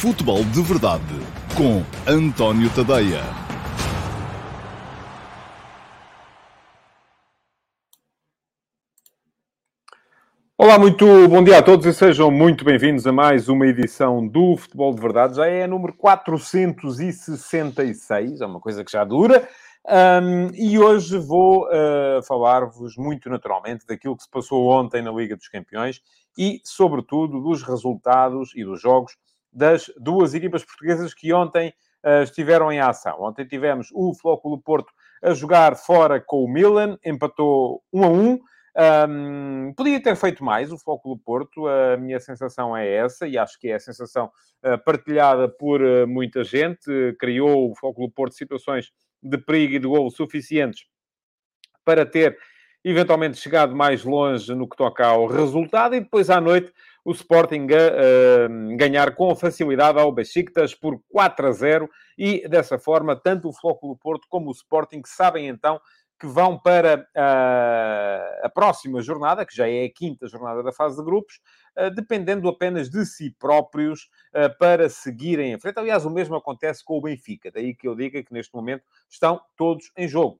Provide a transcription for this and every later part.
Futebol de Verdade com António Tadeia. Olá, muito bom dia a todos e sejam muito bem-vindos a mais uma edição do Futebol de Verdade. Já é a número 466, é uma coisa que já dura. Um, e hoje vou uh, falar-vos muito naturalmente daquilo que se passou ontem na Liga dos Campeões e, sobretudo, dos resultados e dos jogos das duas equipas portuguesas que ontem uh, estiveram em ação. Ontem tivemos o Flóculo Porto a jogar fora com o Milan, empatou 1 a 1. Um, podia ter feito mais o Flóculo Porto, a minha sensação é essa, e acho que é a sensação uh, partilhada por uh, muita gente. criou o Flóculo Porto situações de perigo e de golo suficientes para ter eventualmente chegado mais longe no que toca ao resultado, e depois à noite o Sporting a uh, ganhar com facilidade ao Besiktas por 4 a 0, e dessa forma, tanto o Flóculo Porto como o Sporting sabem então que vão para uh, a próxima jornada, que já é a quinta jornada da fase de grupos, uh, dependendo apenas de si próprios uh, para seguirem em frente. Aliás, o mesmo acontece com o Benfica, daí que eu diga que neste momento estão todos em jogo.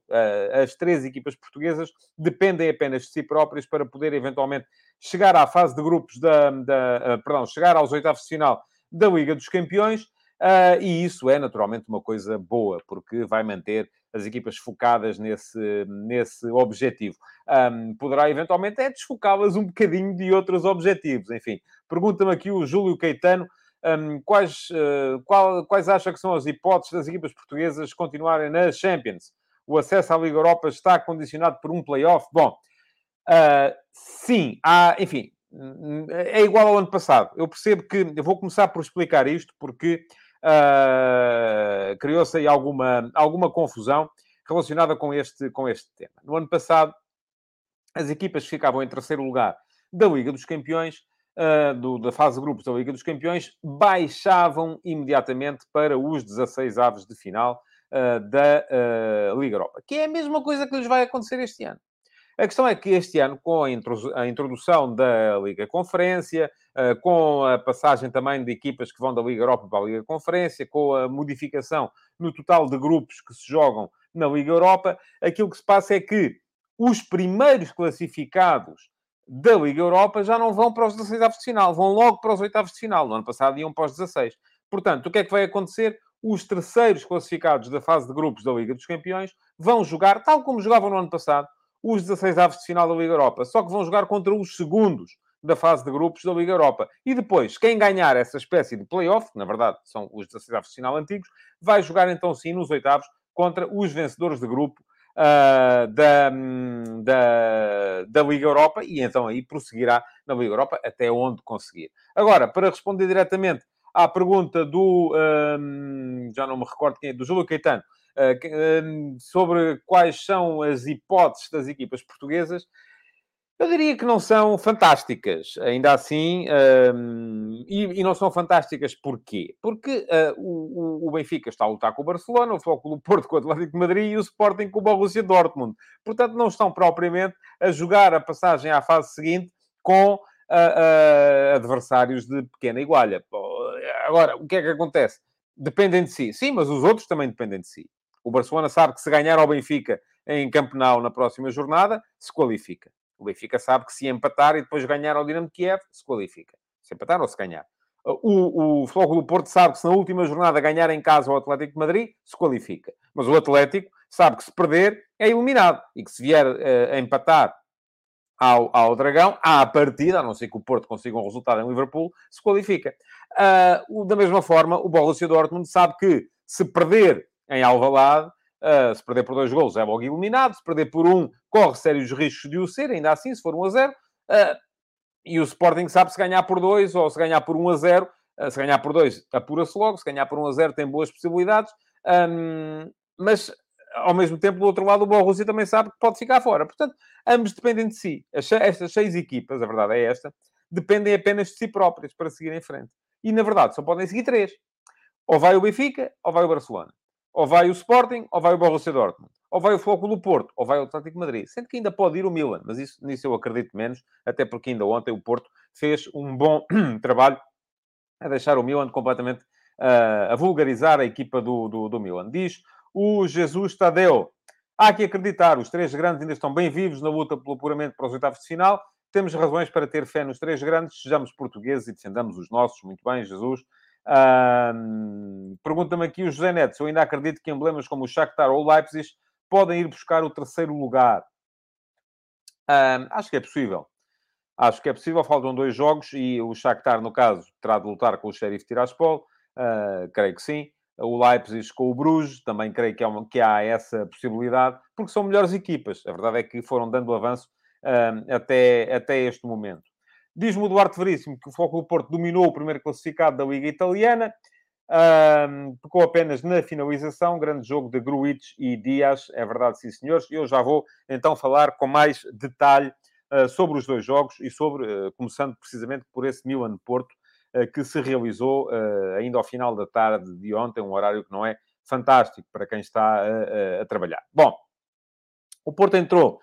as três equipas portuguesas dependem apenas de si próprias para poder eventualmente chegar à fase de grupos da, da perdão, chegar aos oitavos de final da Liga dos Campeões. Uh, e isso é naturalmente uma coisa boa, porque vai manter as equipas focadas nesse, nesse objetivo. Um, poderá eventualmente é desfocá-las um bocadinho de outros objetivos. Enfim, pergunta-me aqui o Júlio Caetano. Um, quais, uh, qual, quais acha que são as hipóteses das equipas portuguesas continuarem na Champions? O acesso à Liga Europa está condicionado por um play-off? Bom, uh, sim, há, enfim, é igual ao ano passado. Eu percebo que, eu vou começar por explicar isto, porque uh, criou-se aí alguma, alguma confusão relacionada com este, com este tema. No ano passado, as equipas que ficavam em terceiro lugar da Liga dos Campeões, uh, do, da fase de grupos da Liga dos Campeões, baixavam imediatamente para os 16 aves de final uh, da Liga Europa, que é a mesma coisa que lhes vai acontecer este ano. A questão é que este ano, com a introdução da Liga Conferência, eh, com a passagem também de equipas que vão da Liga Europa para a Liga Conferência, com a modificação no total de grupos que se jogam na Liga Europa, aquilo que se passa é que os primeiros classificados da Liga Europa já não vão para os 16 avos de final, vão logo para os oitavos de final. No ano passado iam para os 16. Portanto, o que é que vai acontecer? Os terceiros classificados da fase de grupos da Liga dos Campeões vão jogar, tal como jogavam no ano passado, os 16 aves de final da Liga Europa. Só que vão jogar contra os segundos da fase de grupos da Liga Europa. E depois, quem ganhar essa espécie de play-off, que na verdade são os 16 aves de final antigos, vai jogar então sim nos oitavos contra os vencedores de grupo uh, da, da, da Liga Europa e então aí prosseguirá na Liga Europa até onde conseguir. Agora, para responder diretamente à pergunta do, um, ah, já não me recordo quem é, do Júlio Caetano, sobre quais são as hipóteses das equipas portuguesas, eu diria que não são fantásticas, ainda assim, um, e, não são fantásticas porquê? Porque o, Benfica está a lutar com o Barcelona, o Flóculo Porto com o Atlético de Madrid e o Sporting com o Borussia Dortmund. Portanto, não estão propriamente a jogar a passagem à fase seguinte com adversários de pequena igualha. Agora, o que é que acontece? Dependem de si. Sim, mas os outros também dependem de si. O Barcelona sabe que se ganhar ao Benfica em Campenau na próxima jornada, se qualifica. O Benfica sabe que se empatar e depois ganhar ao Dinamo Kiev, se qualifica. Se empatar ou se ganhar. O, o Futebol do Porto sabe que se na última jornada ganhar em casa ao Atlético de Madrid, se qualifica. Mas o Atlético sabe que se perder, é eliminado. E que se vier uh, a empatar ao, ao Dragão, à partida, a não ser que o Porto consiga um resultado em Liverpool, se qualifica. Uh, da mesma forma, o Borussia Dortmund sabe que se perder em Alvalade, uh, se perder por dois golos é logo eliminado, se perder por um, corre sérios riscos de o ser, ainda assim, se for 1 a 0. Uh, e o Sporting sabe se ganhar por dois ou se ganhar por 1 a 0. Uh, se ganhar por dois, apura-se logo. Se ganhar por 1 a 0, tem boas possibilidades. Um, mas, ao mesmo tempo, do outro lado, o Borussia também sabe que pode ficar fora. Portanto, ambos dependem de si. Estas seis equipas, a verdade é esta, dependem apenas de si próprias para seguir em frente. E, na verdade, só podem seguir três. Ou vai o Benfica, ou vai o Barcelona. Ou vai o Sporting, ou vai o Borussia Dortmund. Ou vai o Foco do Porto, ou vai o Atlético Madrid. Sendo que ainda pode ir o Milan, mas isso, nisso eu acredito menos, até porque ainda ontem o Porto fez um bom trabalho a deixar o Milan completamente a vulgarizar a equipa do, do, do Milan. Diz o Jesus Tadeu. Há que acreditar, os três grandes ainda estão bem vivos na luta pelo apuramento para os oitavos de final. Temos razões para ter fé nos três grandes, sejamos portugueses e defendamos os nossos. Muito bem, Jesus. Pergunta-me aqui o José Neto se eu ainda acredito que emblemas como o Shakhtar ou o Leipzig podem ir buscar o terceiro lugar. acho que é possível. Acho que é possível. Faltam dois jogos e o Shakhtar, no caso, terá de lutar com o Sheriff Tiraspol. Uh, creio que sim. O Leipzig com o Bruges, também creio que, é uma, que há essa possibilidade, porque são melhores equipas. A verdade é que foram dando avanço uh, até, até este momento. Diz-me o Duarte Veríssimo que o Foco do Porto dominou o primeiro classificado da Liga Italiana, tocou apenas na finalização, grande jogo de Gruitch e Dias, é verdade, sim senhores. Eu já vou então falar com mais detalhe uh, sobre os dois jogos e sobre, uh, começando precisamente por esse Milan-Porto, uh, que se realizou ainda ao final da tarde de ontem, um horário que não é fantástico para quem está a trabalhar. Bom, o Porto entrou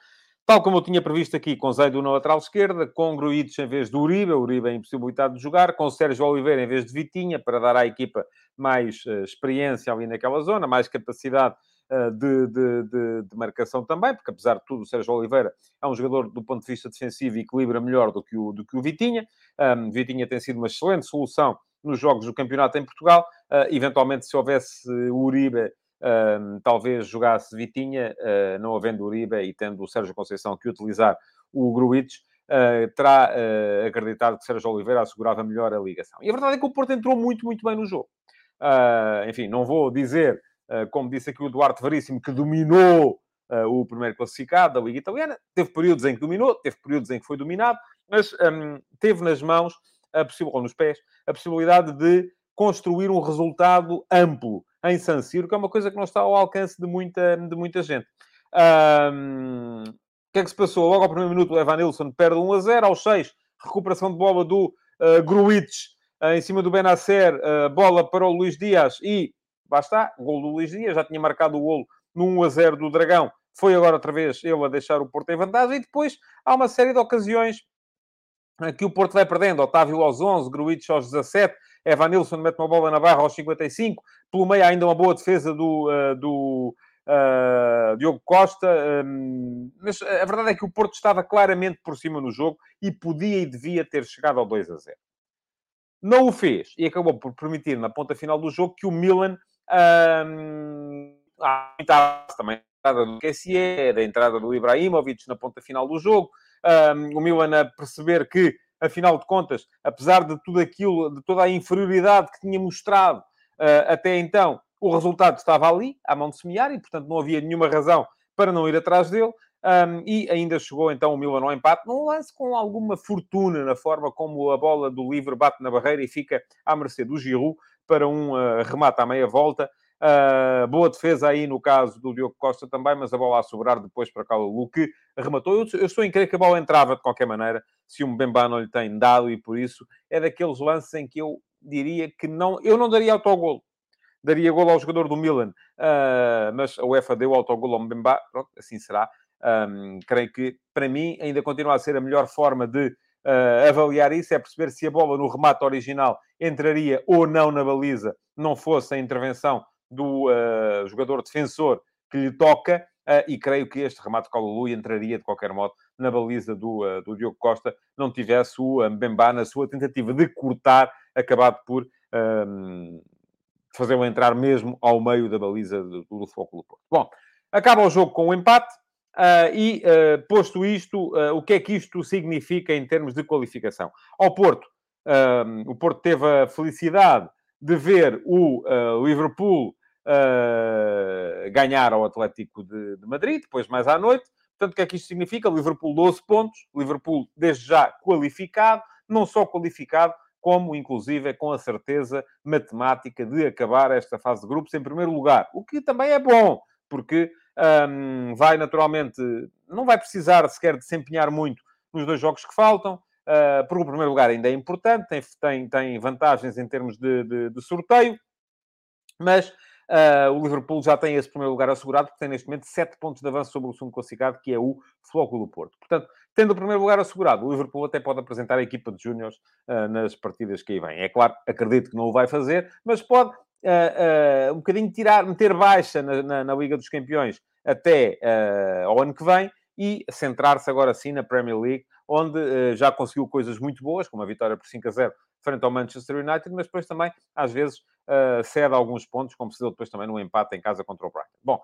Tal como eu tinha previsto aqui, com Zeido na lateral esquerda, com Gruites em vez de Uribe, Uribe é impossibilitado de jogar, com Sérgio Oliveira em vez de Vitinha, para dar à equipa mais uh, experiência ali naquela zona, mais capacidade uh, de, de, de, de, marcação também, porque apesar de tudo, o Sérgio Oliveira é um jogador do ponto de vista defensivo e equilibra melhor do que o, do que o Vitinha. Um, Vitinha tem sido uma excelente solução nos jogos do campeonato em Portugal. Uh, eventualmente, se houvesse Uribe uh, talvez jogasse Vitinha, uh, não havendo Uribe e tendo o Sérgio Conceição que utilizar o Gruitch, uh, terá uh, acreditado que Sérgio Oliveira assegurava melhor a ligação. E a verdade é que o Porto entrou muito, muito bem no jogo. enfim, não vou dizer, como disse aqui o Duarte Veríssimo, que dominou o primeiro classificado da Liga Italiana. Teve períodos em que dominou, teve períodos em que foi dominado, mas um, teve nas mãos, a ou nos pés, a possibilidade de construir um resultado amplo em San Siro, que é uma coisa que não está ao alcance de muita, de muita gente. Um, o que é que se passou? Logo ao primeiro minuto, o Evan Nilsson perde 1 a 0. Aos 6, recuperação de bola do uh, Gruitch uh, em cima do Benacer. Uh, bola para o Luís Dias e, basta, gol do Luís Dias. Já tinha marcado o golo no 1 a 0 do Dragão. Foi agora outra vez ele a deixar o Porto em vantagem. E depois há uma série de ocasiões que o Porto vai perdendo. Otávio aos 11, Gruitch aos 17. Evanilson mete uma bola na barra aos 55. Pelo meio ainda uma boa defesa do, uh, do uh, Diogo Costa. Um, mas a verdade é que o Porto estava claramente por cima no jogo e podia e devia ter chegado ao 2 a 0. Não o fez e acabou por permitir na ponta final do jogo que o Milan um, também a entrada do Kessier, a entrada do Ibrahimovic na ponta final do jogo, um, o Milan a perceber que afinal de contas, apesar de tudo aquilo, de toda a inferioridade que tinha mostrado uh, até então, o resultado estava ali, à mão de semear, e portanto não havia nenhuma razão para não ir atrás dele. Um, e ainda chegou então o Milan ao empate, num lance com alguma fortuna na forma como a bola do livre bate na barreira e fica à mercê do Giroud para um uh, remate à meia volta. Uh, boa defesa aí no caso do Diogo Costa também, mas a bola a sobrar depois para Calulu, que rematou. Eu, eu estou em crer que a bola entrava de qualquer maneira, se o Mbemba não lhe tem dado, e por isso é daqueles lances em que eu diria que não... Eu não daria autogolo. Daria golo ao jogador do Milan, uh, mas a UEFA deu autogolo ao Mbemba. Pronto, assim será. Um, creio que, para mim, ainda continua a ser a melhor forma de uh, avaliar isso, é perceber se a bola no remate original entraria ou não na baliza, não fosse a intervenção do uh, jogador defensor que lhe toca, uh, e creio que este remate de Colulu entraria de qualquer modo na baliza do, uh, do Diogo Costa, não tivesse o Mbemba na sua tentativa de cortar, acabado por um, fazê-lo entrar mesmo ao meio da baliza do, do Foco do Porto. Bom, acaba o jogo com o um empate. Uh, e, uh, posto isto, uh, o que é que isto significa em termos de qualificação? Ao Porto, o Porto teve a felicidade de ver o Liverpool uh, ganhar ao Atlético de, de, Madrid, depois mais à noite. Portanto, o que é que isto significa? Liverpool 12 pontos, Liverpool desde já qualificado, não só qualificado, como inclusive com a certeza matemática de acabar esta fase de grupos em primeiro lugar, o que também é bom, porque um, vai naturalmente, não vai precisar sequer de se empenhar muito nos dois jogos que faltam, uh, porque o primeiro lugar ainda é importante, tem, tem, tem vantagens em termos de, de, de sorteio, mas Uh, o Liverpool já tem esse primeiro lugar assegurado, porque tem neste momento 7 pontos de avanço sobre o segundo classificado, que é o Flóculo do Porto. Portanto, tendo o primeiro lugar assegurado, o Liverpool até pode apresentar a equipa de júniores uh, nas partidas que aí vêm. É claro, acredito que não o vai fazer, mas pode um bocadinho tirar, meter baixa na, na, na Liga dos Campeões até ao ano que vem e centrar-se agora sim na Premier League, onde já conseguiu coisas muito boas, como a vitória por 5 a 0 frente ao Manchester United, mas depois também, às vezes, uh, cede alguns pontos, como se deu depois também no empate em casa contra o Brighton. Bom,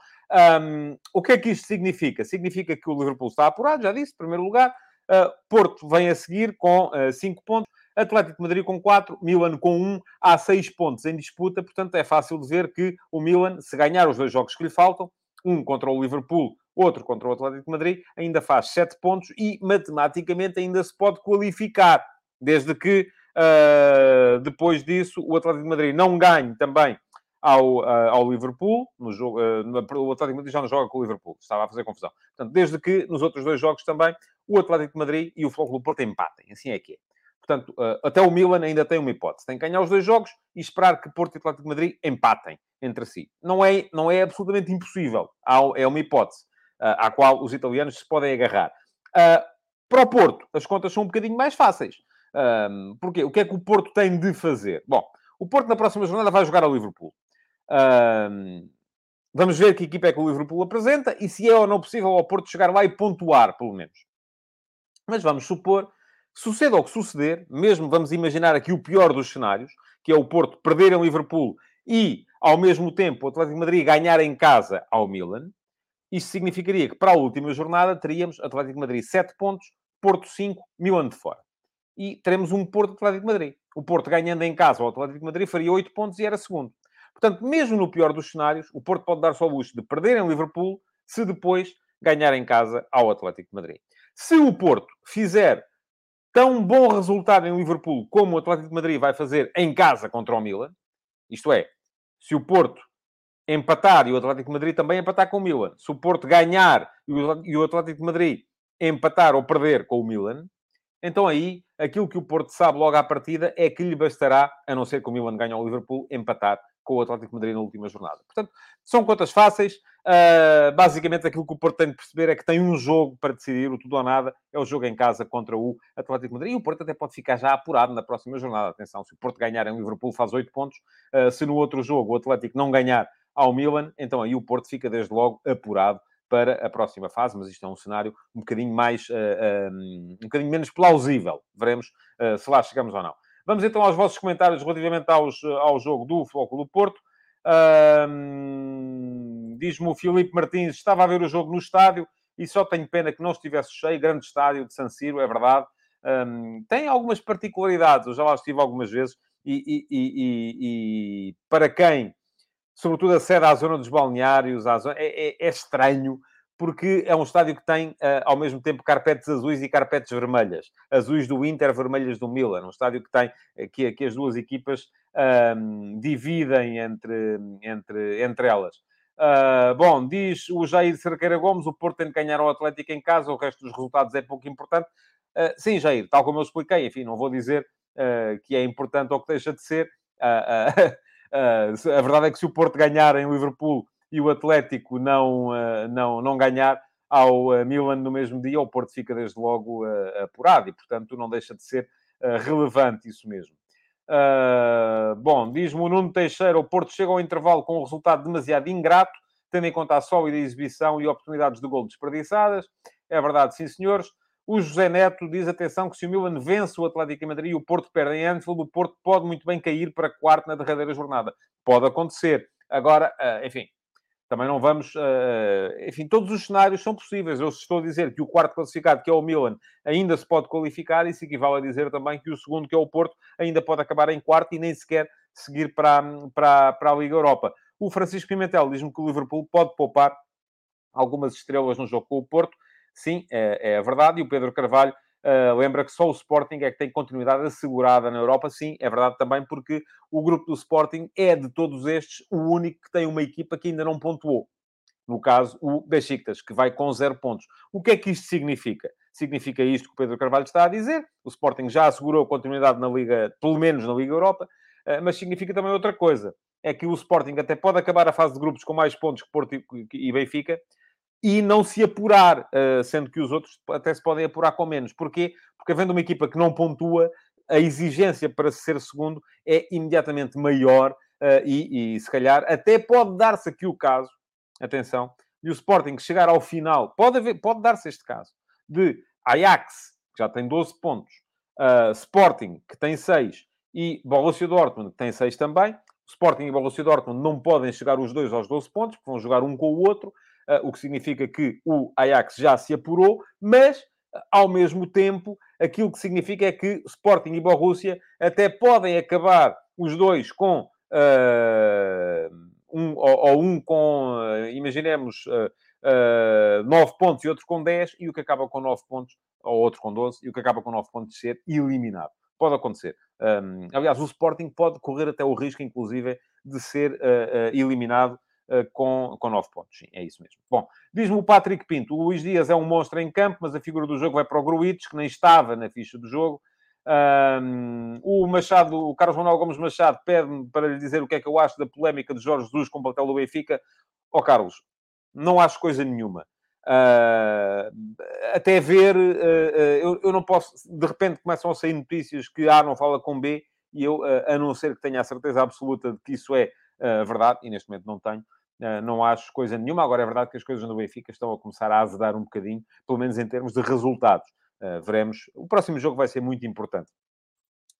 um, o que é que isto significa? Significa que o Liverpool está apurado, já disse, primeiro lugar. Uh, Porto vem a seguir com 5 uh, pontos. Atlético de Madrid com 4, Milan com 1, há 6 pontos em disputa, portanto é fácil de ver que o Milan, se ganhar os dois jogos que lhe faltam, um contra o Liverpool, outro contra o Atlético de Madrid, ainda faz 7 pontos e matematicamente ainda se pode qualificar, desde que Uh, depois disso, o Atlético de Madrid não ganha também ao, uh, ao Liverpool. No jogo, uh, o Atlético de Madrid já não joga com o Liverpool. Estava a fazer confusão. Portanto, desde que nos outros dois jogos também, o Atlético de Madrid e o Futebol Porto empatem. Assim é que é. Portanto, até o Milan ainda tem uma hipótese. Tem que ganhar os dois jogos e esperar que Porto e Atlético de Madrid empatem entre si. Não é, não é absolutamente impossível. Há, é uma hipótese à qual os italianos se podem agarrar. para o Porto, as contas são um bocadinho mais fáceis um, porquê? O que é que o Porto tem de fazer? Bom, o Porto na próxima jornada vai jogar ao Liverpool. Um, vamos ver que equipa é que o Liverpool apresenta e se é ou não possível ao Porto chegar lá e pontuar, pelo menos. Mas vamos supor, suceda o que suceder, mesmo vamos imaginar aqui o pior dos cenários, que é o Porto perder em Liverpool e, ao mesmo tempo, o Atlético de Madrid ganhar em casa ao Milan. Isto significaria que para a última jornada teríamos Atlético Madrid 7 pontos, Porto 5, Milan de fora e teremos um Porto Atlético Madrid. O Porto ganhando em casa o Atlético Madrid faria 8 pontos e era segundo. Portanto, mesmo no pior dos cenários, o Porto pode dar-se ao luxo de perder em Liverpool se depois ganhar em casa ao Atlético de Madrid. Se o Porto fizer tão bom resultado em Liverpool como o Atlético de Madrid vai fazer em casa contra o Milan, isto é, se o Porto empatar e o Atlético de Madrid também empatar com o Milan, se o Porto ganhar e o Atlético de Madrid empatar ou perder com o Milan, então aí aquilo que o Porto sabe logo à partida é que lhe bastará, a não ser que o Milan ganhe ao Liverpool, empatar com o Atlético de Madrid na última jornada. Portanto, são contas fáceis. Uh, basicamente, aquilo que o Porto tem de perceber é que tem um jogo para decidir, o tudo ou nada, é o jogo em casa contra o Atlético de Madrid. E o Porto até pode ficar já apurado na próxima jornada. Atenção, se o Porto ganhar em Liverpool faz 8 pontos. Uh, se no outro jogo o Atlético não ganhar ao Milan, então aí o Porto fica desde logo apurado para a próxima fase, mas isto é um cenário um bocadinho mais, uh, um, um bocadinho menos plausível. Veremos uh, se lá chegamos ou não. Vamos então aos vossos comentários relativamente aos, ao jogo do Futebol do Porto. Um, Diz-me o Filipe Martins, estava a ver o jogo no estádio e só tenho pena que não estivesse cheio. Grande estádio de San Siro, é verdade. Um, tem algumas particularidades, eu já lá estive algumas vezes e, e, e, e para quem sobretudo a sede à zona dos balneários, zona... É, é, é, estranho, porque é um estádio que tem, uh, ao mesmo tempo, carpetes azuis e carpetes vermelhas. Azuis do Inter, vermelhas do Milan. Um estádio que tem, eh, que, que as duas equipas dividem entre, entre, entre elas. Uh, bom, diz o Jair Cerqueira Gomes, o Porto tem de ganhar ao Atlético em casa, o resto dos resultados é pouco importante. Uh, sim, Jair, tal como eu expliquei, enfim, não vou dizer uh, que é importante ou que deixa de ser. Uh, a verdade é que se o Porto ganhar em Liverpool e o Atlético não, uh, não, não ganhar ao uh, Milan no mesmo dia, o Porto fica desde logo apurado e, portanto, não deixa de ser relevante isso mesmo. bom, diz-me o Nuno Teixeira, o Porto chega ao intervalo com um resultado demasiado ingrato, tendo em conta a sólida exibição e oportunidades de gol desperdiçadas. É verdade, sim, senhores. O José Neto diz, atenção, que se o Milan vence o Atlético Madrid e o Porto perde em Anfield, o Porto pode muito bem cair para quarto na derradeira jornada. Pode acontecer. Agora, eh, enfim, também não vamos... Eh, enfim, todos os cenários são possíveis. Eu estou a dizer que o quarto classificado, que é o Milan, ainda se pode qualificar, isso equivale a dizer também que o segundo, que é o Porto, ainda pode acabar em quarto e nem sequer seguir para, para, para a Liga Europa. O Francisco Pimentel diz-me que o Liverpool pode poupar algumas estrelas no jogo com o Porto, Sim, é, é verdade. E o Pedro Carvalho uh, lembra que só o Sporting é que tem continuidade assegurada na Europa. Sim, é verdade também, porque o grupo do Sporting é, de todos estes, o único que tem uma equipa que ainda não pontuou. No caso, o Besiktas, que vai com zero pontos. O que é que isto significa? Significa isto que o Pedro Carvalho está a dizer. O Sporting já assegurou continuidade na Liga, pelo menos na Liga Europa, uh, mas significa também outra coisa. É que o Sporting até pode acabar a fase de grupos com mais pontos que Porto e Benfica, e não se apurar, sendo que os outros até se podem apurar com menos. Porquê? Porque havendo uma equipa que não pontua, a exigência para ser segundo é imediatamente maior e, e se calhar até pode dar-se aqui o caso, atenção, de o Sporting chegar ao final, pode, pode dar-se este caso, de Ajax, que já tem 12 pontos, uh, Sporting, que tem 6, e Borussia Dortmund, que tem 6 também. Sporting e Borussia Dortmund não podem chegar os dois aos 12 pontos, porque vão jogar um com o outro, o que significa que o Ajax já se apurou, mas, ao mesmo tempo, aquilo que significa é que Sporting e Borussia até podem acabar os dois com... Uh, um, ou, ou um com, imaginemos, uh, 9 pontos e outro com 10, e o que acaba com 9 pontos, ou outro com 12, e o que acaba com 9 pontos ser eliminado. Pode acontecer. Um, aliás, o Sporting pode correr até o risco, inclusive, de ser uh, uh, eliminado uh, com, com 9 pontos. Sim, é isso mesmo. Bom, diz-me o Patrick Pinto, o Luís Dias é um monstro em campo, mas a figura do jogo vai para o Gruites, que nem estava na ficha do jogo. Um, o Machado, o Carlos Manuel Gomes Machado pede-me para lhe dizer o que é que eu acho da polémica de Jorge Jesus com o papel do Benfica. Ó oh, Carlos, não acho coisa nenhuma. Uh, até ver, uh, uh, eu, eu, não posso, de repente começam a sair notícias que A não fala com B, e eu, a não ser que tenha a certeza absoluta de que isso é verdade, e neste momento não tenho, não acho coisa nenhuma. Agora é verdade que as coisas no Benfica estão a começar a azedar um bocadinho, pelo menos em termos de resultados. veremos. O próximo jogo vai ser muito importante.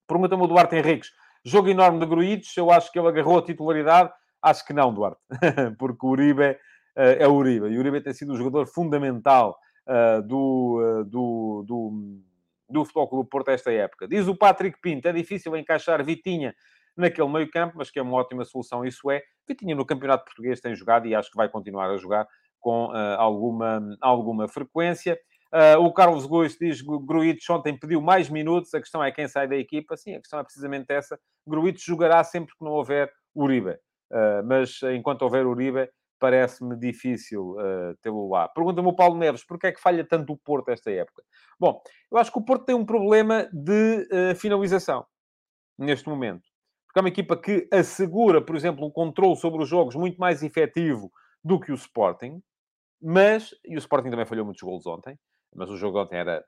Pergunta-me o Duarte Henriques. Jogo enorme de Gruites, eu acho que ele agarrou a titularidade. Acho que não, Duarte, porque o Uribe eh, é o Uribe. E o Uribe tem sido um jogador fundamental eh, do, eh, do, do, do Futebol Clube Porto esta época. Diz o Patrick Pinto, é difícil encaixar Vitinha naquele meio campo, mas que é uma ótima solução, isso é. Vitinha no Campeonato Português tem jogado e acho que vai continuar a jogar com uh, alguma, alguma frequência. Uh, o Carlos Gomes diz que Gruites ontem pediu mais minutos, a questão é quem sai da equipa. Sim, a questão é precisamente essa. Gruites jogará sempre que não houver Uribe. Uh, mas enquanto houver Uribe, parece-me difícil uh, tê-lo lá. Pergunta-me o Paulo Neves, porquê é que falha tanto o Porto esta época? Bom, eu acho que o Porto tem um problema de uh, finalização, neste momento. Porque é uma equipa que assegura, por exemplo, um controle sobre os jogos muito mais efetivo do que o Sporting, mas, e o Sporting também falhou muitos golos ontem, mas o jogo ontem era,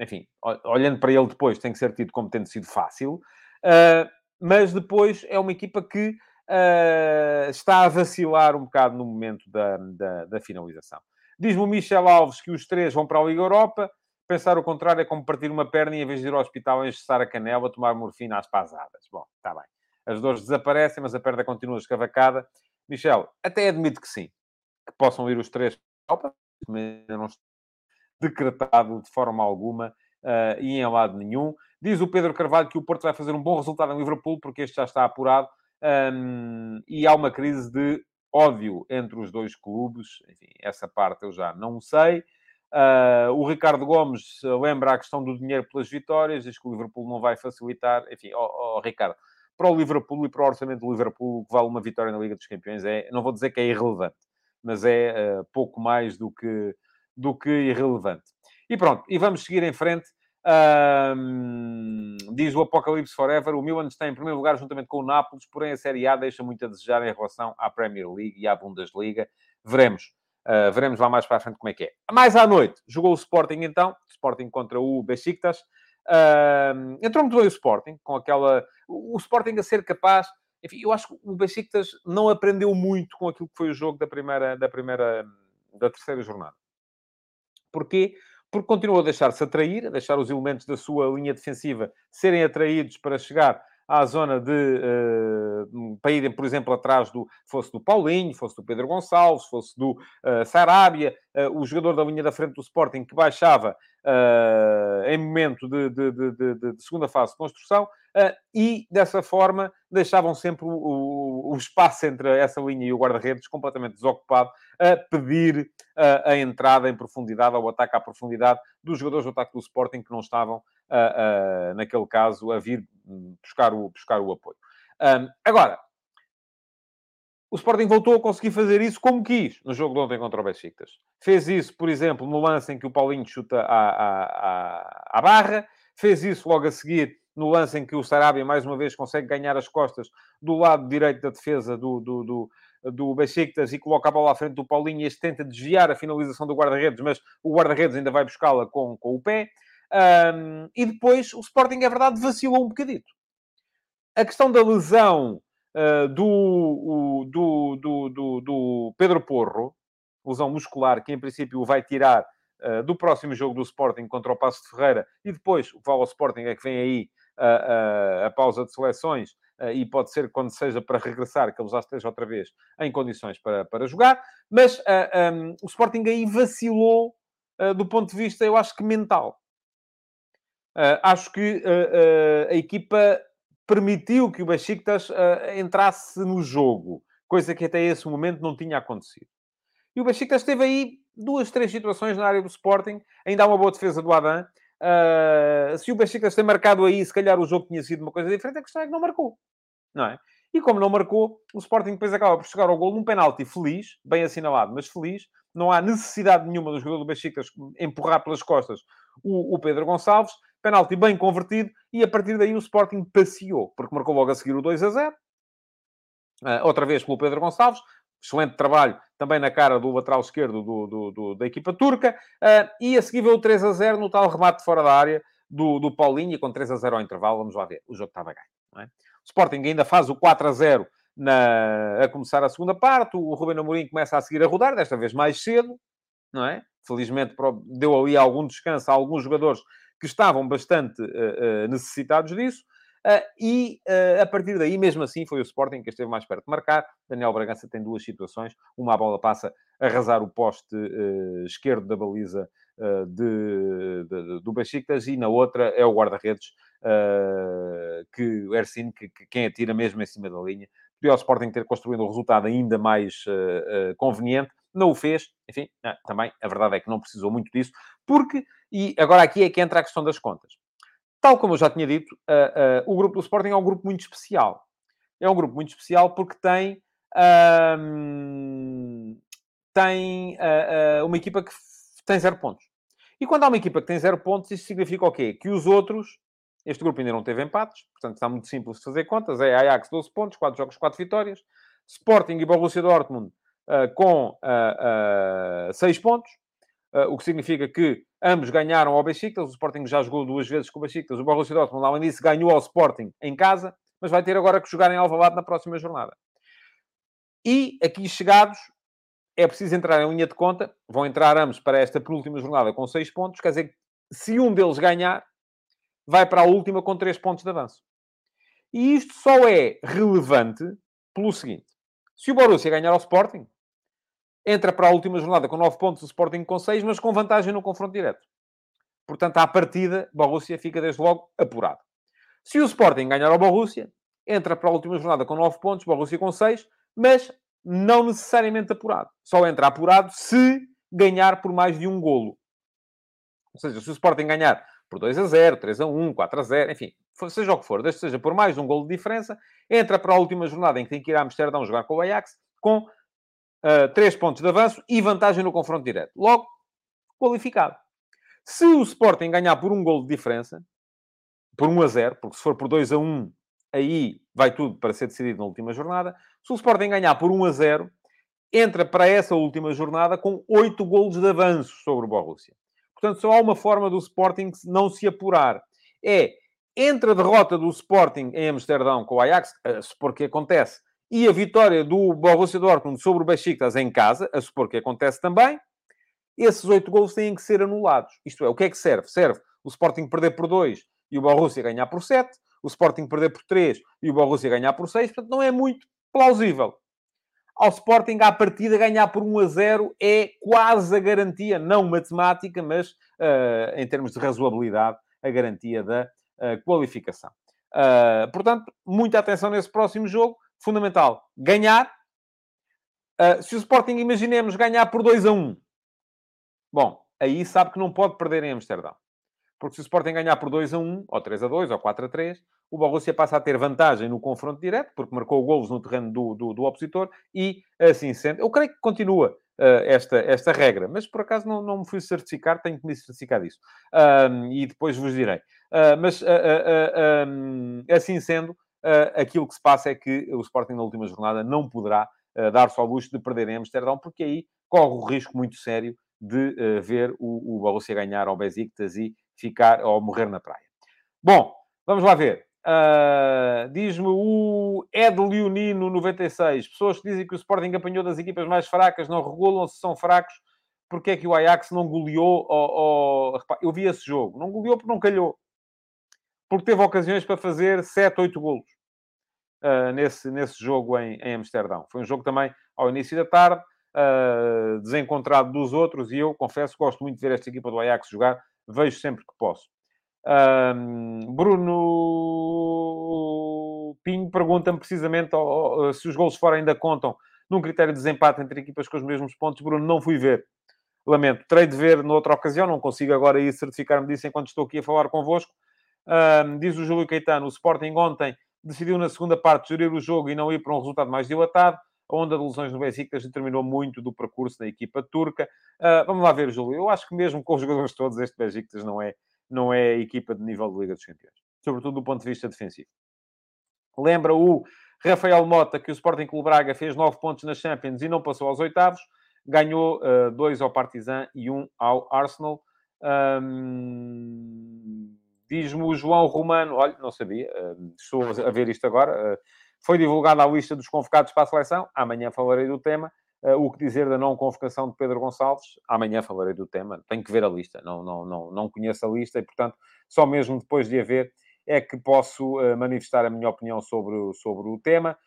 enfim, olhando para ele depois, tem que ser tido como tendo sido fácil, uh, mas depois é uma equipa que uh, está a vacilar um bocado no momento da, da, da finalização. Diz-me o Michel Alves que os três vão para a Liga Europa. Pensar o contrário é como partir uma perna e, em vez de ir ao hospital, engestar a canela, tomar morfina às pasadas. Bom, está bem. As dores desaparecem, mas a perna continua escavacada. Michel, até admito que sim. Que possam ir os três para a Europa. Não está decretado de forma alguma uh, e em lado nenhum. Diz o Pedro Carvalho que o Porto vai fazer um bom resultado em Liverpool, porque este já está apurado um, e há uma crise de ódio entre os dois clubes. Enfim, essa parte eu já não sei. Uh, o Ricardo Gomes lembra a questão do dinheiro pelas vitórias, diz que o Liverpool não vai facilitar. Enfim, oh, oh, Ricardo, para o Liverpool e para o orçamento do Liverpool, o que vale uma vitória na Liga dos Campeões é, não vou dizer que é irrelevante, mas é uh, pouco mais do que, do que irrelevante. E pronto, e vamos seguir em frente. Um, diz o Apocalipse Forever, o Milan está em primeiro lugar juntamente com o Nápoles, porém a Série A deixa muito a desejar em relação à Premier League e à Bundesliga. Veremos. Uh, veremos lá mais para a frente como é que é. Mais à noite, jogou o Sporting então, Sporting contra o Besiktas. Uh, entrou muito bem o Sporting, com aquela... O, Sporting a ser capaz... Enfim, eu acho que o Besiktas não aprendeu muito com aquilo que foi o jogo da primeira... Da primeira... Da terceira jornada. Porquê? porque continuou a deixar-se atrair, a deixar os elementos da sua linha defensiva serem atraídos para chegar à zona de uh, para irem, por exemplo, atrás do fosse do Paulinho, fosse do Pedro Gonçalves, fosse do uh, Sarabia, uh, o jogador da linha da frente do Sporting que baixava em momento de, de, de, de, segunda fase de construção e dessa forma deixavam sempre o, o, o, espaço entre essa linha e o guarda-redes completamente desocupado a pedir a entrada em profundidade, ao ataque à profundidade dos jogadores do ataque do Sporting que não estavam naquele caso, a vir buscar o, buscar o apoio. Um, agora, o Sporting voltou a conseguir fazer isso como quis no jogo de ontem contra o Besiktas. Fez isso, por exemplo, no lance em que o Paulinho chuta à, à, à barra. Fez isso logo a seguir no lance em que o Sarabia, mais uma vez, consegue ganhar as costas do lado direito da defesa do, do, do, do Besiktas e coloca a bola à frente do Paulinho este tenta desviar a finalização do guarda-redes, mas o guarda-redes ainda vai buscá-la com, com o pé. Um, e depois o Sporting, é verdade, vacilou um bocadito. A questão da lesão uh, do, o, do, do, do, do, Pedro Porro, lesão muscular, que em princípio o vai tirar uh, do próximo jogo do Sporting contra o Passo de Ferreira, e depois o que ao Sporting é que vem aí uh, a pausa de seleções e pode ser quando seja para regressar, que ele já esteja outra vez em condições para, para jogar, mas um, o Sporting aí vacilou do ponto de vista, eu acho que mental. Acho que a equipa permitiu que o Besiktas entrasse no jogo, coisa que até esse momento não tinha acontecido. E o Besiktas teve aí duas, três situações na área do Sporting. Ainda há uma boa defesa do Adam. Se o Besiktas tem marcado aí, se calhar o jogo tinha sido uma coisa diferente. A questão é que não marcou. Não é? E como não marcou, o Sporting depois acaba por chegar ao gol num penalti feliz, bem assinalado, mas feliz. Não há necessidade nenhuma do jogador do Besiktas empurrar pelas costas o, o Pedro Gonçalves penalti bem convertido, e a partir daí o Sporting passeou, porque marcou logo a seguir o 2 a 0. Uh, ah, outra vez pelo Pedro Gonçalves, excelente trabalho também na cara do lateral esquerdo do, do, do, da equipa turca, uh, e a seguir veio o 3 a 0 no tal remate fora da área do, do Paulinho, e com 3 a 0 ao intervalo, vamos lá ver, o jogo estava ganho. É? O Sporting ainda faz o 4 a 0 na, a começar a segunda parte, o Ruben Amorim começa a seguir a rodar, desta vez mais cedo, não é? Felizmente deu ali algum descanso a alguns jogadores que estavam bastante uh, necessitados disso. Uh, e uh, a partir daí, mesmo assim, foi o Sporting que esteve mais perto de marcar. Daniel Bragança tem duas situações. Uma, a bola passa a arrasar o poste uh, esquerdo da baliza de, de, do Besiktas e na outra é o guarda-redes, que o Ersin, que, que, quem atira mesmo em cima da linha. Podia o Sporting ter construído um resultado ainda mais conveniente. Não o fez. Enfim, também a verdade é que não precisou muito disso, porque e agora aqui é que entra a questão das contas. Tal como eu já tinha dito, uh, uh, o grupo do Sporting é um grupo muito especial. É um grupo muito especial porque tem, uh, tem ah, uma equipa que tem zero pontos. E quando há uma equipa que tem zero pontos, isso significa o quê? Que os outros, este grupo ainda não teve empates, portanto está muito simples de fazer contas, é Ajax 12 pontos, 4 jogos, 4 vitórias, Sporting e Borussia Dortmund com 6 pontos, o que significa que Ambos ganharam ao Besiktas. O Sporting já jogou duas vezes com o Besiktas. O Borussia Dortmund, além disso, ganhou ao Sporting em casa, mas vai ter agora que jogar em Alvalade na próxima jornada. E aqui chegados, é preciso entrar em linha de conta. Vão entrar ambos para esta penúltima jornada com seis pontos. Quer dizer, se um deles ganhar, vai para a última com três pontos de avanço. E isto só é relevante pelo seguinte: se o Borussia ganhar ao Sporting, entra para a última jornada com 9 pontos, o Sporting com 6, mas com vantagem no confronto direto. Portanto, à partida, Borussia fica desde logo apurado. Se o Sporting ganhar ao Borussia, entra para a última jornada com 9 pontos, Borussia com 6, mas não necessariamente apurado. Só entra apurado se ganhar por mais de um golo. Ou seja, se o Sporting ganhar por 2 a 0, 3 a 1, 4 a 0, enfim, seja o que for, desde seja por mais de um golo de diferença, entra para a última jornada em que tem que ir a Amsterdão jogar com o Ajax com três pontos de avanço e vantagem no confronto direto. Logo, qualificado. Se o Sporting ganhar por um gol de diferença, por 1 a 0, porque se for por 2 a 1, aí vai tudo para ser decidido na última jornada. Se o Sporting ganhar por 1 a 0, entra para essa última jornada com 8 golos de avanço sobre o Borussia. Portanto, só há uma forma do Sporting não se apurar. É, entre a derrota do Sporting em Amsterdão com o Ajax, a supor que acontece, e a vitória do Borussia Dortmund sobre o Besiktas em casa, a supor que acontece também, esses oito gols têm que ser anulados. Isto é, o que é que serve? Serve o Sporting perder por dois e o Borussia ganhar por sete, o Sporting perder por três e o Borussia ganhar por seis, portanto não é muito plausível. Ao Sporting, à partida, ganhar por 1 a 0 é quase a garantia, não matemática, mas uh, em termos de razoabilidade, a garantia da uh, qualificação. Uh, portanto, muita atenção nesse próximo jogo fundamental, ganhar. Uh, se o Sporting, imaginemos, ganhar por 2 a 1, bom, aí sabe que não pode perder em Amsterdão. Porque se o Sporting ganhar por 2 a 1, ou 3 a 2, ou 4 a 3, o Borussia passa a ter vantagem no confronto direto, porque marcou golos no terreno do, do, do opositor, e assim sendo... Eu creio que continua uh, esta, esta regra, mas por acaso não, não me fui certificar, tenho que me certificar disso. e depois vos direi. Uh, mas, um, assim sendo, uh, aquilo que se passa é que o Sporting na última jornada não poderá uh, dar-se ao luxo de perder em Amsterdão, porque aí corre o risco muito sério de uh, ver o, o Borussia ganhar ao Besiktas e ficar ou morrer na praia. Bom, vamos lá ver. Uh, Diz-me o Ed Leonino 96. Pessoas que dizem que o Sporting apanhou das equipas mais fracas, não regulam se são fracos. Porque é que o Ajax não goleou? Ou, ou... Eu vi esse jogo. Não goleou porque não calhou. Porque teve ocasiões para fazer 7, 8 golos uh, nesse, nesse jogo em, em Amsterdão. Foi um jogo também ao início da tarde, uh, desencontrado dos outros. E eu, confesso, gosto muito de ver esta equipa do Ajax jogar. Vejo sempre que posso. Bruno Pinho pergunta-me precisamente se os gols fora ainda contam num critério de desempate entre equipas com os mesmos pontos. Bruno, não fui ver. Lamento. Terei de ver noutra ocasião. Não consigo agora ir certificar-me disso enquanto estou aqui a falar convosco. Um, diz o Júlio Caetano, o Sporting ontem decidiu na segunda parte gerir o jogo e não ir para um resultado mais dilatado. A onda de lesões no Besiktas determinou muito do percurso da equipa turca. Uh, vamos lá ver, Júlio. Eu acho que mesmo com os jogadores todos, este Besiktas não é não é equipa de nível de Liga dos Campeões, sobretudo do ponto de vista defensivo. Lembra o Rafael Mota que o Sporting Clube Braga fez 9 pontos nas Champions e não passou aos oitavos, ganhou 2 uh, ao Partizan e 1 um ao Arsenal. Um, Diz-me o João Romano, olha, não sabia, uh, estou a ver isto agora. Uh, foi divulgada a lista dos convocados para a seleção, amanhã falarei do tema. Uh, o que dizer da não convocação de Pedro Gonçalves? Amanhã falarei do tema. Tenho que ver a lista. Não, não, não, não conheço a lista e, portanto, só mesmo depois de a ver é que posso manifestar a minha opinião sobre, sobre o tema.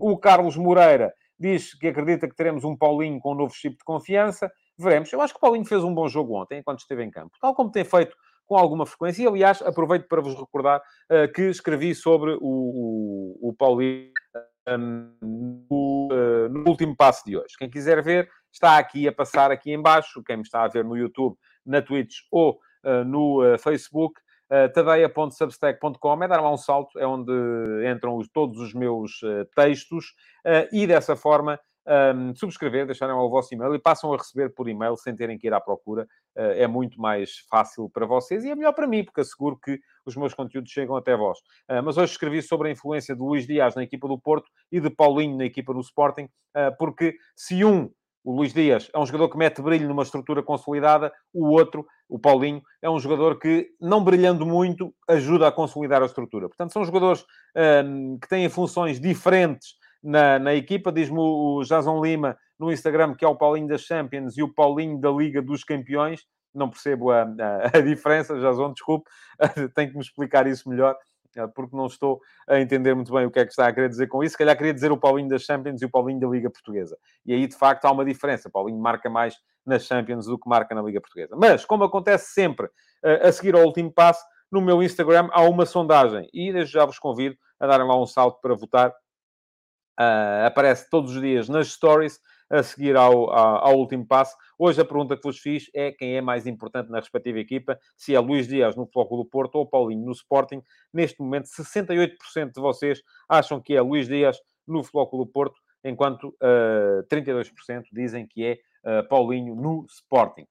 O Carlos Moreira diz que acredita que teremos um Paulinho com um novo chip de confiança. Veremos. Eu acho que o Paulinho fez um bom jogo ontem, enquanto esteve em campo. Tal como tem feito com alguma frequência. E, aliás, aproveito para vos recordar uh, que escrevi sobre o, o, o Paulinho no, uh, no, último passo de hoje. Quem quiser ver, está aqui a passar aqui embaixo. Quem me está a ver no YouTube, na Twitch ou uh, no Facebook, uh, tadeia.substack.com. É dar lá um salto, é onde entram os, todos os meus textos e dessa forma um, subscrever, deixarem o vosso e-mail e passam a receber por e-mail sem terem que ir à procura. Uh, é muito mais fácil para vocês e é melhor para mim, porque asseguro que os meus conteúdos chegam até vós. Uh, mas hoje escrevi sobre a influência de Luís Dias na equipa do Porto e de Paulinho na equipa do Sporting, uh, porque se um o Luís Dias é um jogador que mete brilho numa estrutura consolidada, o outro, o Paulinho, é um jogador que, não brilhando muito, ajuda a consolidar a estrutura. Portanto, são jogadores que têm funções diferentes na, na equipa. Diz-me o Jason Lima no Instagram que é o Paulinho das Champions e o Paulinho da Liga dos Campeões. Não percebo a, a, a diferença, Jason, desculpe, tenho que me explicar isso melhor, eh, porque não estou a entender muito bem o que é que está a querer dizer com isso. Se calhar queria dizer o Paulinho das Champions e o Paulinho da Liga Portuguesa. E aí, de facto, há uma diferença. O Paulinho marca mais nas Champions do que marca na Liga Portuguesa. Mas, como acontece sempre eh, a seguir ao último passo, no meu Instagram há uma sondagem. E já vos convido a darem lá um salto para votar Uh, aparece todos os dias nas stories a seguir ao, ao, ao, último passo. Hoje a pergunta que vos fiz é quem é mais importante na respectiva equipa, se é Luís Dias no Foco do Porto ou Paulinho no Sporting. Neste momento, 68% de vocês acham que é Luís Dias no Floco do Porto, enquanto uh, ah, 32% dizem que é uh, Paulinho no Sporting.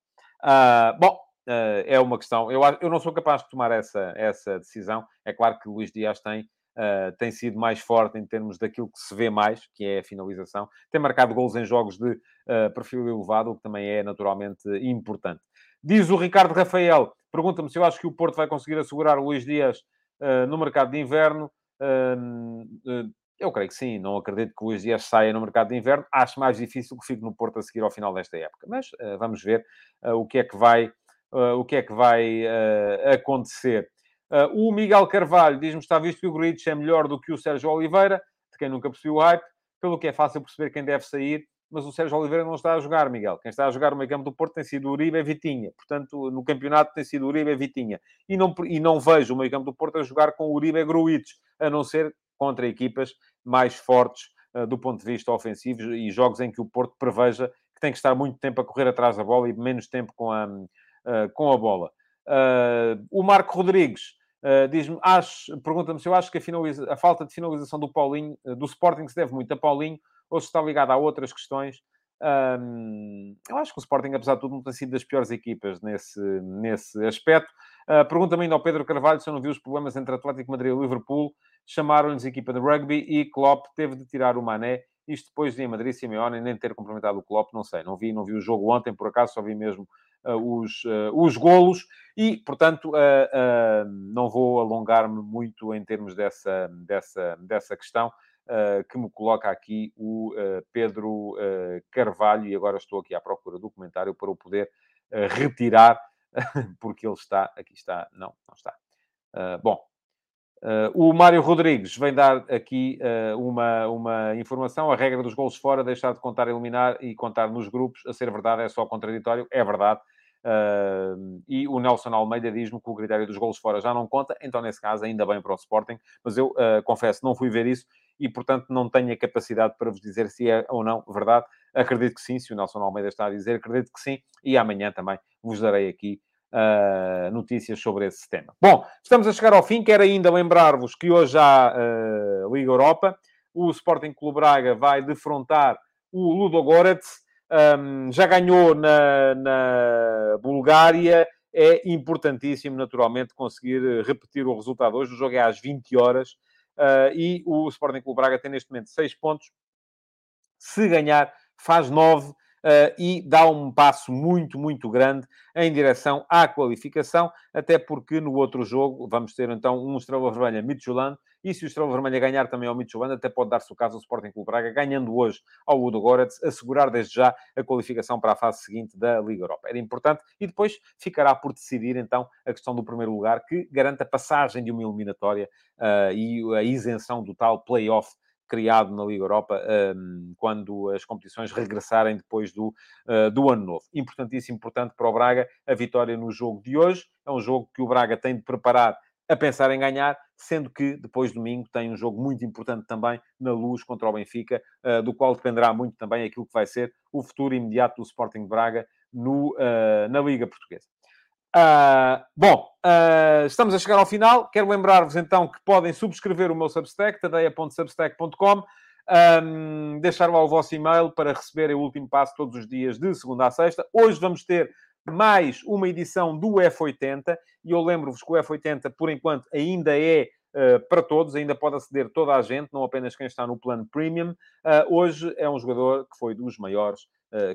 bom, é uma questão. Eu, eu não sou capaz de tomar essa, essa decisão. É claro que Luís Dias tem uh, tem sido mais forte em termos daquilo que se vê mais, que é a finalização. Tem marcado gols em jogos de uh, perfil elevado, o que também é naturalmente importante. Diz o Ricardo Rafael, pergunta-me se eu acho que o Porto vai conseguir assegurar o Luís Dias uh, no mercado de inverno. eu creio que sim, não acredito que o Luís Dias saia no mercado de inverno. Acho mais difícil que fique no Porto a seguir ao final desta época. Mas vamos ver o que é que vai, o que é que vai acontecer. Uh, o Miguel Carvalho diz-me está visto que o Gruitch é melhor do que o Sérgio Oliveira, de quem nunca percebeu o hype, pelo que é fácil perceber quem deve sair, mas o Sérgio Oliveira não está a jogar, Miguel. Quem está a jogar no meio campo do Porto tem sido o Uribe e Vitinha. Portanto, no campeonato tem sido o Uribe e Vitinha. E não, e não vejo o meio campo do Porto a jogar com o Uribe e Gruitch, a não ser contra equipas mais fortes uh, do ponto de vista ofensivo e jogos em que o Porto preveja que tem que estar muito tempo a correr atrás da bola e menos tempo com a, uh, com a bola. Uh, o Marco Rodrigues uh, diz-me, pergunta-me se eu acho que a, a, falta de finalização do Paulinho, uh, do Sporting se deve muito a Paulinho ou se está ligado a outras questões. Um, eu acho que o Sporting, apesar de tudo, não tem sido das piores equipas nesse, nesse aspecto. Uh, Pergunta-me ainda ao Pedro Carvalho se eu não vi os problemas entre Atlético Madrid e Liverpool. Chamaram-lhes equipa de rugby e Klopp teve de tirar o Mané Isto depois de em Madrid, Simeone nem ter cumprimentado o Klopp, não sei. Não vi, não vi o jogo ontem, por acaso, só vi mesmo os, uh, os golos. E, portanto, uh, não vou alongar-me muito em termos dessa, dessa, dessa questão. que me coloca aqui o Pedro Carvalho, e agora estou aqui à procura do comentário para o poder retirar, porque ele está, aqui está, não, não está. bom, Uh, o Mário Rodrigues vem dar aqui uh, uma, uma informação. A regra dos gols fora, deixar de contar eliminar e contar nos grupos, a ser verdade, é só contraditório. É verdade. Uh, e o Nelson Almeida diz-me que o critério dos gols fora já não conta. Então, nesse caso, ainda bem para o Sporting. Mas eu confesso, não fui ver isso e, portanto, não tenho a capacidade para vos dizer se é ou não verdade. Acredito que sim, se o Nelson Almeida está a dizer, acredito que sim. E amanhã também vos darei aqui uh, notícias sobre esse tema. Bom, estamos a chegar ao fim. Quero ainda lembrar-vos que hoje há uh, Liga Europa. O Sporting Clube Braga vai defrontar o Ludo Goretz. Um, já ganhou na, na Bulgária. É importantíssimo, naturalmente, conseguir repetir o resultado hoje. O jogo é às 20 horas. Uh, e o Sporting Clube Braga tem neste momento 6 pontos. Se ganhar, faz 9 uh, e dá um passo muito, muito grande em direção à qualificação, até porque no outro jogo vamos ter então um Estrela Vermelha Midtjylland, e se o Estrela Vermelha ganhar também ao Midtjylland, até pode dar-se o caso ao Sporting Clube Braga, ganhando hoje ao Udo Goretz, assegurar desde já a qualificação para a fase seguinte da Liga Europa. Era importante e depois ficará por decidir então a questão do primeiro lugar, que garante a passagem de uma eliminatória uh, e a isenção do tal play-off criado na Liga Europa um, quando as competições regressarem depois do, uh, do ano novo. Importantíssimo, portanto, para o Braga, a vitória no jogo de hoje. É um jogo que o Braga tem de preparar a pensar em ganhar, sendo que depois domingo tem um jogo muito importante também na luz contra o Benfica, uh, do qual dependerá muito também aquilo que vai ser o futuro imediato do Sporting Braga no, uh, na Liga Portuguesa. Uh, bom, uh, estamos a chegar ao final. Quero lembrar-vos então que podem subscrever o meu Substack, tadeia.substack.com, um, deixar lá o vosso e-mail para receberem o último passo todos os dias de segunda a sexta. Hoje vamos ter mais uma edição do F80 e eu lembro-vos que o F80, por enquanto, ainda é Uh, para todos, ainda pode aceder toda a gente, não apenas quem está no plano premium. Uh, hoje é um jogador que foi dos maiores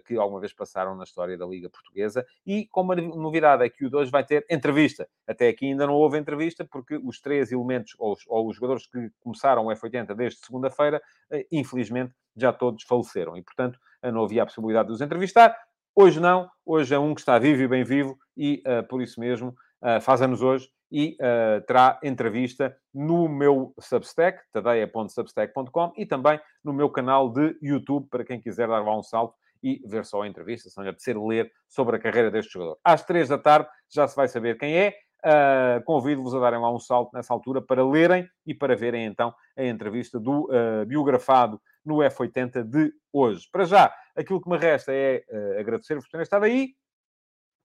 que alguma vez passaram na história da Liga Portuguesa. E com uma novidade é que o 2 vai ter entrevista. Até aqui ainda não houve entrevista, porque os três elementos, ou os, ou os jogadores que começaram o F80 desde segunda-feira, eh, infelizmente já todos faleceram. E, portanto, não havia a possibilidade de os entrevistar. Hoje não, hoje é um que está vivo e bem vivo, e uh, por isso mesmo uh, faz anos hoje e uh, terá entrevista no meu Substack, tadeia.substack.com, e também no meu canal de YouTube, para quem quiser dar lá um salto e ver só a entrevista, se não lhe apetecer ler sobre a carreira deste jogador. Às três da tarde já se vai saber quem é. Uh, Convido-vos a darem lá um salto nessa altura para lerem e para verem então a entrevista do uh, biografado no F80 de hoje. Para já, aquilo que me resta é uh, agradecer-vos por terem estado aí,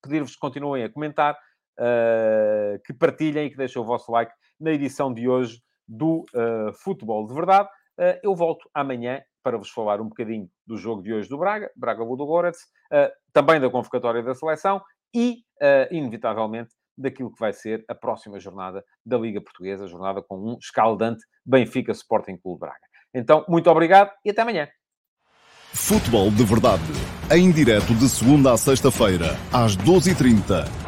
pedir-vos que continuem a comentar, que partilhem e que deixem o vosso like na edição de hoje do Futebol de Verdade. eu volto amanhã para vos falar um bocadinho do jogo de hoje do Braga, Braga Ludogorets, uh, também da convocatória da seleção e, uh, inevitavelmente, daquilo que vai ser a próxima jornada da Liga Portuguesa, jornada com um escaldante Benfica Sporting Clube Braga. Então, muito obrigado e até amanhã. Futebol de Verdade, em direto de segunda a sexta-feira, às 12h30